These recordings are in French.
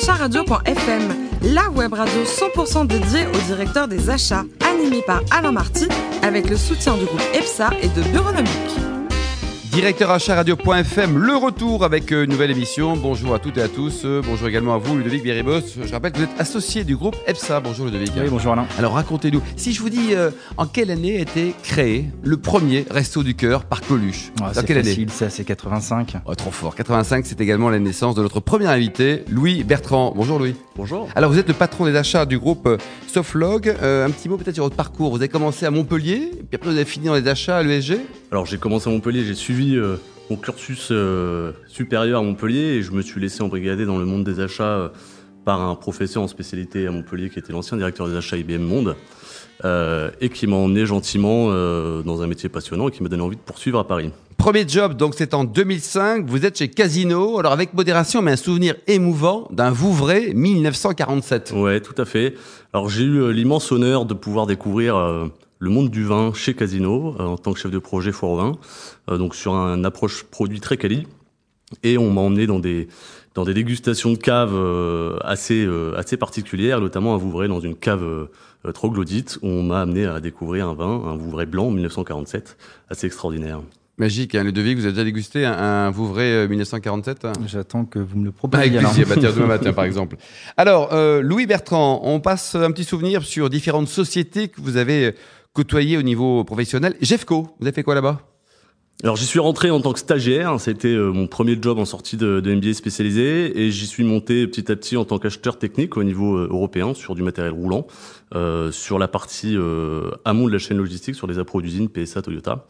acharadio.fm, la web radio 100% dédiée au directeur des achats, animée par Alain Marty, avec le soutien du groupe EPSA et de Bureonomique. Directeur achat radio.fm, le retour avec euh, une nouvelle émission. Bonjour à toutes et à tous. Euh, Bonjour également à vous, Ludovic Béribos. Je rappelle que vous êtes associé du groupe EPSA. Bonjour Ludovic. Oui, bonjour Alain. Alors racontez-nous, si je vous dis euh, en quelle année a été créé le premier Resto du Cœur par Coluche? Ouais, Dans c'est quelle année? facile, ça c'est 85. Oh, Trop fort. 85, c'est également la naissance de notre premier invité, Louis Bertrand. Bonjour Louis. Bonjour. Alors vous êtes le patron des achats du groupe Softlog. Euh, un petit mot peut-être sur votre parcours. Vous avez commencé à Montpellier, puis après vous avez fini dans les achats à l'ESG. Alors j'ai commencé à Montpellier, j'ai suivi euh, mon cursus euh, supérieur à Montpellier et je me suis laissé embrigader dans le monde des achats euh, par un professeur en spécialité à Montpellier qui était l'ancien directeur des achats IBM Monde et qui m'a emmené gentiment dans un métier passionnant et qui m'a donné envie de poursuivre à Paris. Premier job, donc c'est en 2005. Vous êtes chez Casino. Alors avec modération, mais un souvenir émouvant d'un Vouvray 1947. Ouais, tout à fait. Alors j'ai eu l'immense honneur de pouvoir découvrir le monde du vin chez Casino euh, en tant que chef de projet foire au vin, euh, donc sur un approche produit très quali. Et on m'a emmené dans des dans des dégustations de caves euh, assez euh, assez particulières, notamment à Vouvray dans une cave euh, troglodyte où on m'a amené à découvrir un vin, un Vouvray blanc 1947, assez extraordinaire. Magique, hein, Ludovic, vous avez déjà dégusté un, un Vouvray euh, 1947 J'attends que vous me le Avec proposiez. Alain. plaisir, bah demain matin par exemple. Alors, euh, Louis Bertrand, on passe un petit souvenir sur différentes sociétés que vous avez côtoyées au niveau professionnel. Jeffco, vous avez fait quoi là-bas? Alors j'y suis rentré en tant que stagiaire, c'était euh, mon premier job en sortie de, de MBA spécialisé. Et j'y suis monté petit à petit en tant qu'acheteur technique au niveau euh, européen sur du matériel roulant, euh, sur la partie euh, amont de la chaîne logistique, sur les appros d'usine PSA Toyota.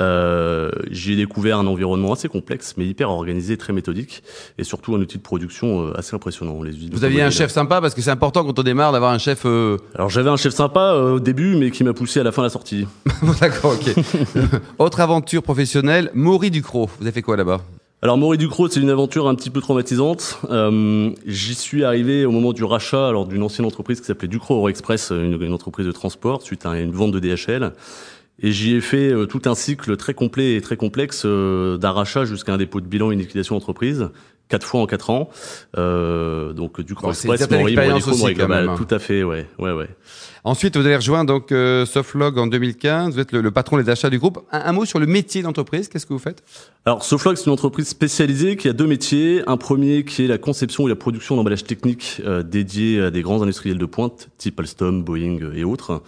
Euh, J'y ai découvert un environnement assez complexe mais hyper organisé, très méthodique et surtout un outil de production euh, assez impressionnant. Les Vous aviez un chef sympa parce que c'est important quand on démarre d'avoir un chef. euh, Alors j'avais un chef sympa euh, au début mais qui m'a poussé à la fin de la sortie. D'accord, ok. Autre aventure professionnelle, Maury Ducrot. Vous avez fait quoi là-bas? Alors Maury Ducrot, c'est une aventure un petit peu traumatisante. Euh, J'y suis arrivé au moment du rachat alors d'une ancienne entreprise qui s'appelait Ducrot Euroexpress, une, une entreprise de transport suite à une vente de DHL. Et j'y ai fait euh, tout un cycle très complet et très complexe euh, d'un rachat jusqu'à un dépôt de bilan et une liquidation d'entreprise, quatre fois en quatre ans. Euh, donc Bon, aussi, Global. même, hein. Tout à fait, ouais, ouais, ouais. Ensuite, vous avez rejoint donc euh, Softlog en 2015. Vous êtes le, le patron des achats du groupe. Un, un mot sur le métier d'entreprise. Qu'est-ce que vous faites? Alors, Soflog, c'est une entreprise spécialisée qui a deux métiers. Un premier qui est la conception et la production d'emballages techniques euh, dédiés à des grands industriels de pointe, type Alstom, Boeing euh, et autres.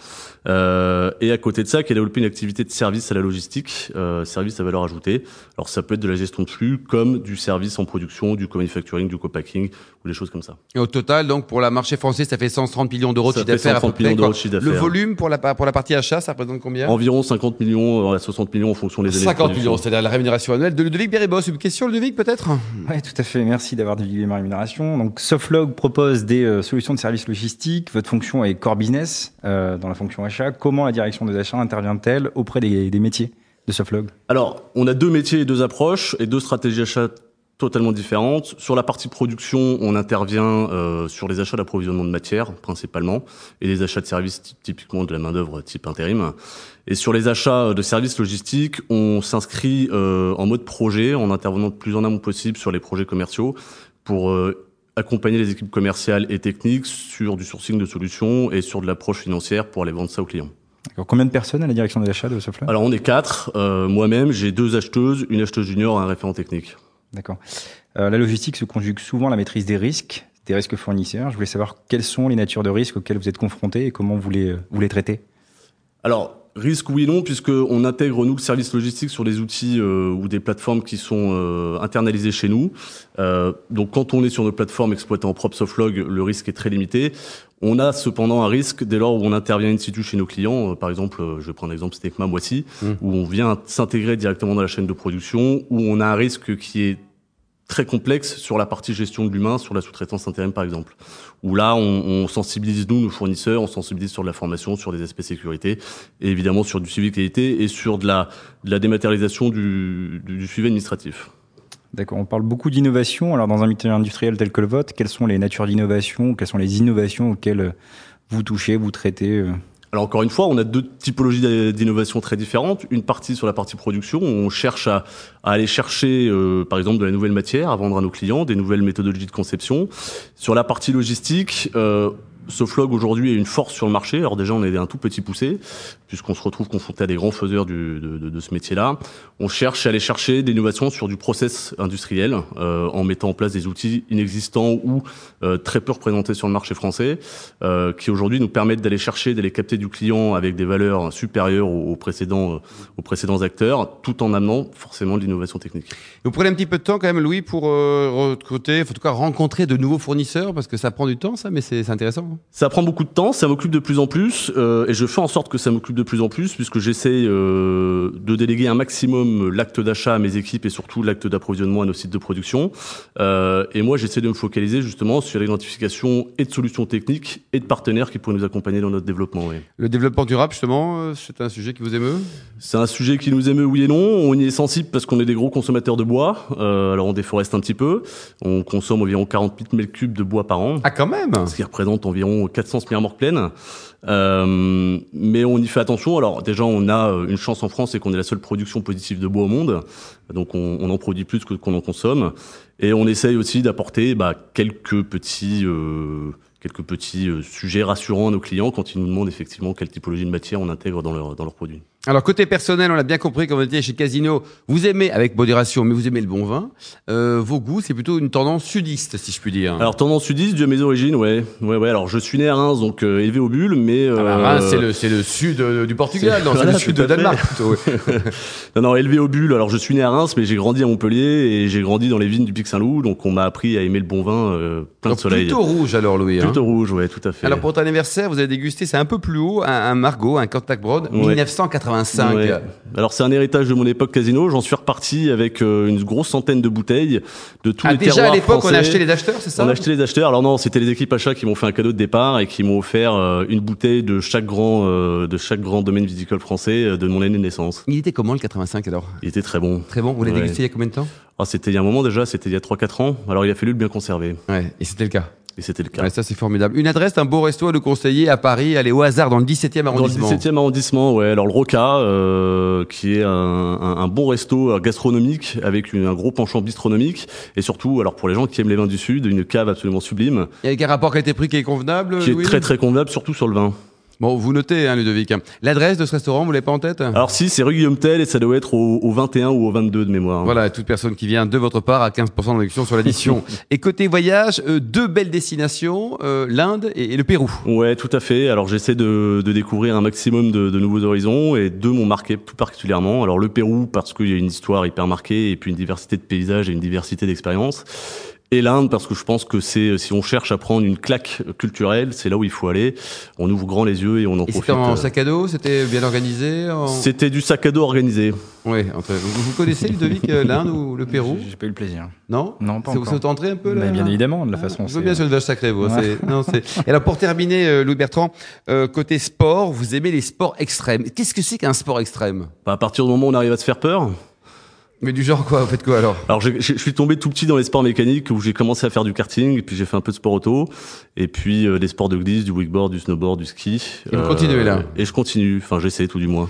Euh, et à côté de ça, qui a développé une activité de service à la logistique, service à valeur ajoutée. Alors, ça peut être de la gestion de flux, comme du service en production, du co-manufacturing, du co-packing, ou des choses comme ça. Et au total, donc pour la marché français, ça fait 130 millions d'euros de Ça chiffre fait d'affaires à peu 130 près. millions d'euros quoi. de chiffre Le volume pour la, pour la partie achat, ça représente combien? Environ 50 millions à 60 millions en fonction des années. de 50 production. millions, c'est-à-dire la rémunération annuelle de Ludovic Béribos. Une question, Ludovic, peut-être? Oui, tout à fait. Merci d'avoir divulgué ma rémunération. Donc, Softlog propose des euh, solutions de services logistiques. Votre fonction est core business euh, dans la fonction achat. Comment la direction des achats intervient-elle auprès des, des métiers de Softlog Alors, on a deux métiers et deux approches et deux stratégies d'achat totalement différentes. Sur la partie production, on intervient euh, sur les achats d'approvisionnement de matières principalement et les achats de services ty- typiquement de la main d'œuvre type intérim. Et sur les achats de services logistiques, on s'inscrit euh, en mode projet en intervenant le plus en amont possible sur les projets commerciaux pour euh, accompagner les équipes commerciales et techniques sur du sourcing de solutions et sur de l'approche financière pour aller vendre ça aux clients. D'accord. Combien de personnes à la direction des achats de Softlog Alors on est quatre. Euh, Moi-même, j'ai deux acheteuses, une acheteuse junior et un référent technique. D'accord. Euh, la logistique se conjugue souvent à la maîtrise des risques, des risques fournisseurs. Je voulais savoir quelles sont les natures de risques auxquelles vous êtes confrontés et comment vous les, vous les traitez? Alors, risque oui et non, puisque on intègre, nous, le service logistique sur des outils euh, ou des plateformes qui sont euh, internalisées chez nous. Euh, donc, quand on est sur nos plateformes exploitées en propre Softlog, le risque est très limité. On a cependant un risque dès lors où on intervient in situ chez nos clients. Euh, par exemple, euh, je vais prendre l'exemple Snecma Moissy, Mmh. où on vient s'intégrer directement dans la chaîne de production, où on a un risque qui est très complexe sur la partie gestion de l'humain, sur la sous-traitance intérim par exemple. Où là, on, on sensibilise nous, nos fournisseurs, on sensibilise sur de la formation, sur des aspects sécurité, et évidemment sur du suivi qualité et sur de la, de la dématérialisation du, du, du suivi administratif. D'accord. On parle beaucoup d'innovation. Alors, dans un métier industriel tel que le vôtre, quelles sont les natures d'innovation Quelles sont les innovations auxquelles vous touchez, vous traitez euh alors encore une fois, on a deux typologies d'innovation très différentes. Une partie sur la partie production, on cherche à, aller chercher, euh, par exemple, de la nouvelle matière à vendre à nos clients, des nouvelles méthodologies de conception. Sur la partie logistique, euh, Soflog aujourd'hui est une force sur le marché. Alors déjà, on est un tout petit poussé, puisqu'on se retrouve confronté à des grands faiseurs du, de, de, de, ce métier-là. On cherche à aller chercher des innovations sur du process industriel, euh, en mettant en place des outils inexistants ou euh, très peu représentés sur le marché français, euh, qui aujourd'hui nous permettent d'aller chercher, d'aller capter du client avec des valeurs supérieures aux, précédents, aux précédents acteurs, tout en amenant forcément de l'innovation technique. Vous prenez un petit peu de temps quand même, Louis, pour euh, recruter, en tout cas rencontrer de nouveaux fournisseurs, parce que ça prend du temps, ça, mais c'est intéressant. Ça prend beaucoup de temps, ça m'occupe de plus en plus, euh, et je fais en sorte que ça m'occupe de plus en plus, puisque j'essaie euh, de déléguer un maximum l'acte d'achat à mes équipes et surtout l'acte d'approvisionnement à nos sites de production. Euh, et moi, j'essaie de me focaliser justement sur l'identification et de solutions techniques et de partenaires qui pourraient nous accompagner dans notre développement. Oui. Le développement durable, justement, c'est un sujet qui vous émeut? C'est un sujet qui nous émeut, oui et non. On y est sensible parce qu'on est des gros consommateurs de bois. Alors on déforeste un petit peu. On consomme environ 48 mètres cubes de bois par an. Ah, quand même Ce qui représente environ 400 semi-remorques pleines. Euh, mais on y fait attention. Alors déjà, on a euh, une chance en France, c'est qu'on est la seule production positive de bois au monde. Donc on, en produit plus que qu'on en consomme. Et on essaye aussi d'apporter bah, quelques petits... Euh, quelques petits euh, sujets rassurants à nos clients quand ils nous demandent effectivement quelle typologie de matière on intègre dans leurs dans leurs produits. Alors côté personnel, on l'a bien compris quand vous étiez chez Casino, vous aimez avec modération, mais vous aimez le bon vin. Euh, vos goûts, c'est plutôt une tendance sudiste, si je puis dire. Alors tendance sudiste de mes origines, ouais, ouais, ouais. Alors je suis né à Reims, donc euh, élevé au Bulle, mais euh... ah bah, Reims, c'est le c'est le sud euh, du Portugal, non, c'est le sud de Danemark. Plutôt, non, non, élevé au Bulle. Alors je suis né à Reims, mais j'ai grandi à Montpellier et j'ai grandi dans les vignes du Pic Saint-Loup, donc on m'a appris à aimer le bon vin, euh, plein donc de soleil. Plutôt rouge alors, Louis. Plutôt hein. rouge, ouais, tout à fait. Alors pour ton anniversaire, vous avez dégusté, c'est un peu plus haut, un, un Margot, un Contact Broad, ouais. 1985. Ouais. Alors c'est un héritage de mon époque casino. J'en suis reparti avec euh, une grosse centaine de bouteilles de tous ah, les déjà terroirs à l'époque, on français. a acheté les acheteurs, c'est ça On a acheté les acheteurs. Alors non, c'était les équipes achats qui m'ont fait un cadeau de départ et qui m'ont offert euh, une bouteille de chaque grand euh, de chaque grand domaine viticole français de mon année de naissance. Il était comment le 85 alors? Il était très bon. Très bon. Vous l'avez Ouais. dégusté il y a combien de temps? Ah, c'était il y a un moment déjà, c'était il y a 3-4 ans. Alors il a fallu le bien conserver. Ouais, et c'était le cas. Et c'était le cas. Ouais, ça c'est formidable. Une adresse d'un beau resto à nous conseiller à Paris, allez au hasard dans le 17e Dans le arrondissement. 17e arrondissement, ouais. Alors le Roca, euh, qui est un, un, un bon resto euh, gastronomique avec une- un gros penchant bistronomique et surtout, alors pour les gens qui aiment les vins du sud, une cave absolument sublime, Et avec un rapport qualité-prix qui est convenable qui est très très convenable, surtout sur le vin. Bon, vous notez, hein, Ludovic. L'adresse de ce restaurant, vous l'avez pas en tête? Alors si, c'est rue Guillaume Tell et ça doit être au, au 21 ou au 22 de mémoire. Voilà, toute personne qui vient de votre part a 15% de réduction sur l'addition. et côté voyage, euh, deux belles destinations, euh, l'Inde et, et le Pérou. Ouais, tout à fait. Alors j'essaie de, de découvrir un maximum de, de nouveaux horizons et deux m'ont marqué tout particulièrement. Alors le Pérou parce qu'il y a une histoire hyper marquée et puis une diversité de paysages et une diversité d'expériences. Et l'Inde parce que je pense que c'est si on cherche à prendre une claque culturelle, c'est là où il faut aller. On ouvre grand les yeux et on en Et profite. c'était en euh, sac à dos, c'était bien organisé en... C'était du sac à dos organisé. Ouais, entre... vous, vous connaissez Ludovic euh, l'Inde ou le Pérou? J'ai pas eu le plaisir. Non? Non, pas encore. vous tenterait un peu là Mais bien évidemment, de la Ah, façon. Je veux c'est- bien sur le vache sacré, vous. Ouais. c'est- Non, c'est. Et alors pour terminer, euh, Louis Bertrand, euh, côté sport, vous aimez les sports extrêmes. Qu'est-ce que c'est qu'un sport extrême? Bah, à partir du moment où on arrive à se faire peur. Mais du genre quoi Vous faites quoi alors Alors j'ai- j'ai- je suis tombé tout petit dans les sports mécaniques où j'ai commencé à faire du karting et puis j'ai fait un peu de sport auto et puis euh, des sports de glisse, du wakeboard, du snowboard, du ski. Et vous continuez, là Et je continue. Enfin j'essaie tout du moins.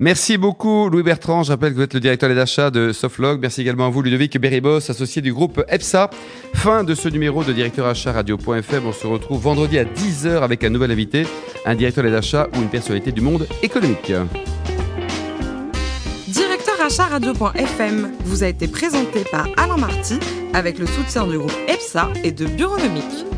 Merci beaucoup Louis Bertrand. Je rappelle que vous êtes le directeur des achats de Softlog. Merci également à vous Ludovic Beribos, associé du groupe EPSA. Fin de ce numéro de directeur achat radio.fm. On se retrouve vendredi à 10h avec un nouvel invité, un directeur des achats ou une personnalité du monde économique. Directeur achat radio.fm vous a été présenté par Alain Marty avec le soutien du groupe EPSA et de Bureaunomique.